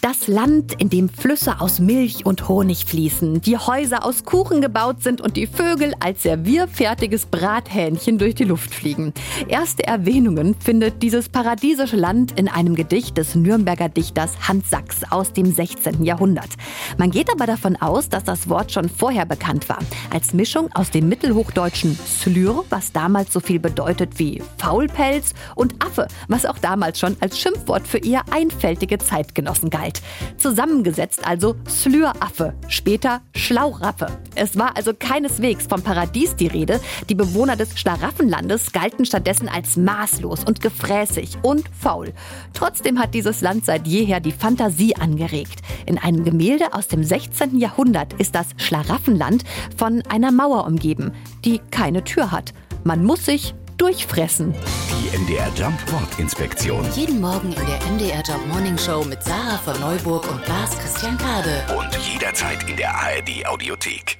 Das Land, in dem Flüsse aus Milch und Honig fließen, die Häuser aus Kuchen gebaut sind und die Vögel als servierfertiges Brathähnchen durch die Luft fliegen. Erste Erwähnungen findet dieses paradiesische Land in einem Gedicht des Nürnberger Dichters Hans Sachs aus dem 16. Jahrhundert. Man geht aber davon aus, dass das Wort schon vorher bekannt war, als Mischung aus dem mittelhochdeutschen Slür, was damals so viel bedeutet wie Faulpelz, und Affe, was auch damals schon als Schimpfwort für eher einfältige Zeitgenossen galt. Zusammengesetzt also Slüraffe, später Schlauraffe. Es war also keineswegs vom Paradies die Rede. Die Bewohner des Schlaraffenlandes galten stattdessen als maßlos und gefräßig und faul. Trotzdem hat dieses Land seit jeher die Fantasie angeregt. In einem Gemälde aus dem 16. Jahrhundert ist das Schlaraffenland von einer Mauer umgeben, die keine Tür hat. Man muss sich durchfressen. Die MDR Jump Wortinspektion. Jeden Morgen in der MDR Job Morning Show mit Sarah von Neuburg und Lars Christian Kade. Und jederzeit in der ARD Audiothek.